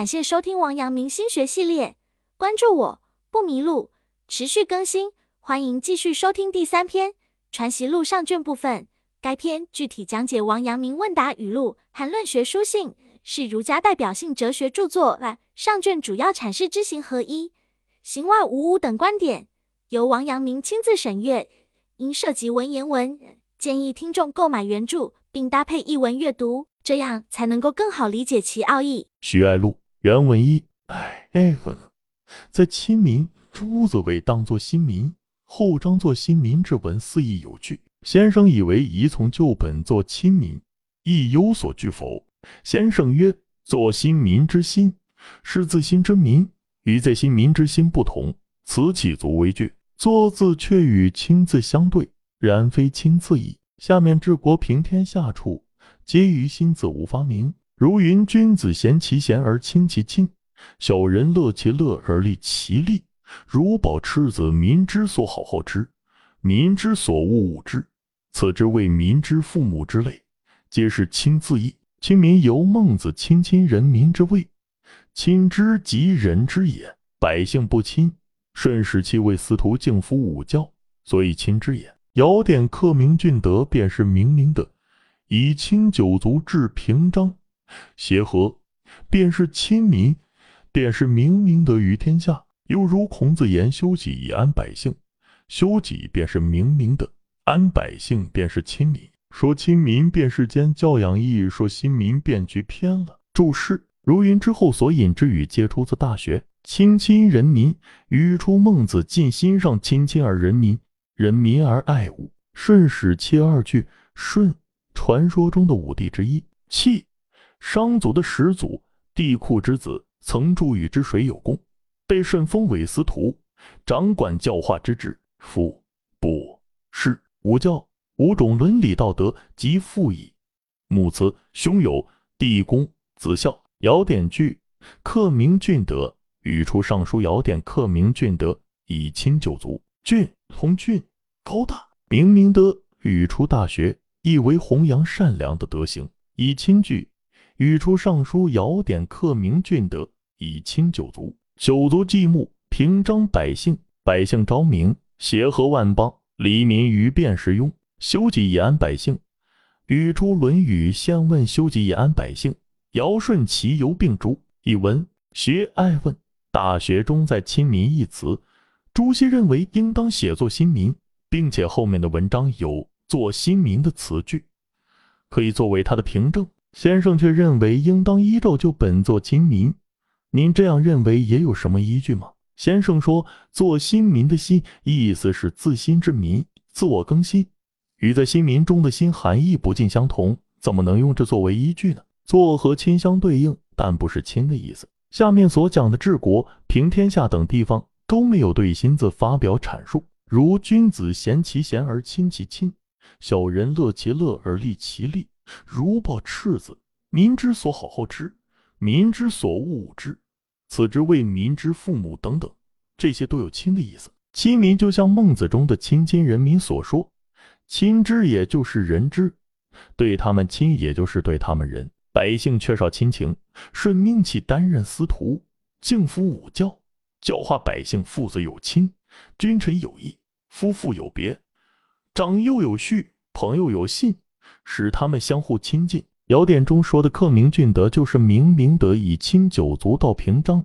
感谢收听王阳明心学系列，关注我不迷路，持续更新，欢迎继续收听第三篇《传习录》上卷部分。该篇具体讲解王阳明问答语录和论学书信，是儒家代表性哲学著作。上卷主要阐释知行合一、行外无物等观点，由王阳明亲自审阅，因涉及文言文，建议听众购买原著并搭配译文阅读，这样才能够更好理解其奥义。徐爱录原文一，哎哎问，在亲民，朱子为当作新民，后章作新民之文，四义有据。先生以为宜从旧本作亲民，亦有所据否？先生曰：作新民之心，是自心之民，与在新民之心不同，此岂足为据？作字却与亲字相对，然非亲字矣。下面治国平天下处，皆于心字无发明。如云：君子贤其贤而亲其亲，小人乐其乐而利其利。如保赤子，民之所好好之，民之所恶恶之。此之谓民之父母之类，皆是亲字义。亲民由孟子亲亲人民之谓，亲之即人之也。百姓不亲，舜使其为司徒敬夫五教，所以亲之也。尧典克明俊德，便是明明德；以亲九族治平章，协和，便是亲民，便是明明德于天下。又如孔子言修己以安百姓，修己便是明明德。安百姓便是亲民，说亲民便是兼教养义，说亲民便局偏了。注释：如云之后所引之语，皆出自《大学》。亲亲人民，语出孟子尽心上亲亲而人民，人民而爱物。舜使切二句。舜，传说中的五帝之一。契，商族的始祖，帝喾之子，曾助禹之水有功，被舜封为司徒，掌管教化之职。父、伯、士。五教五种伦理道德即父矣。母慈兄友弟恭子孝。尧典句克明俊德，语出尚书尧典克明俊德，以亲九族。俊同俊高大，明明德语出大学，意为弘扬善良的德行。以亲句语出尚书尧典克明俊德，以亲九族。九族祭牧，平章百姓，百姓昭明，协和万邦。黎民于便是庸，修己以安百姓。语出《论语》，先问修己以安百姓。尧舜其犹并诸。译文：学爱问，《大学》中在“亲民”一词，朱熹认为应当写作新民，并且后面的文章有“做新民”的词句，可以作为他的凭证。先生却认为应当依照旧本作亲民。您这样认为也有什么依据吗？先生说：“做新民的心，意思是自新之民，自我更新，与在新民中的新含义不尽相同，怎么能用这作为依据呢？做和亲相对应，但不是亲的意思。下面所讲的治国平天下等地方都没有对新字发表阐述，如君子贤其贤而亲其亲，小人乐其乐而利其利，如保赤子，民之所好好之，民之所恶恶之。”此之谓民之父母等等，这些都有亲的意思。亲民就像孟子中的亲亲人民所说，亲之也就是人之，对他们亲也就是对他们仁。百姓缺少亲情，顺命气担任司徒，敬夫五教，教化百姓。父子有亲，君臣有义，夫妇有别，长幼有序，朋友有信，使他们相互亲近。尧典中说的克明俊德，就是明明德，以亲九族到平章；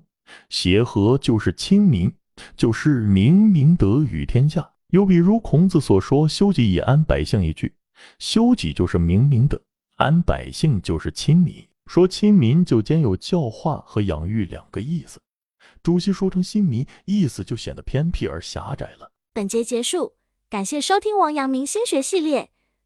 协和就是亲民，就是明明德与天下。又比如孔子所说“修己以安百姓”一句，修己就是明明德，安百姓就是亲民。说亲民就兼有教化和养育两个意思。主席说成亲民，意思就显得偏僻而狭窄了。本节结束，感谢收听王阳明心学系列。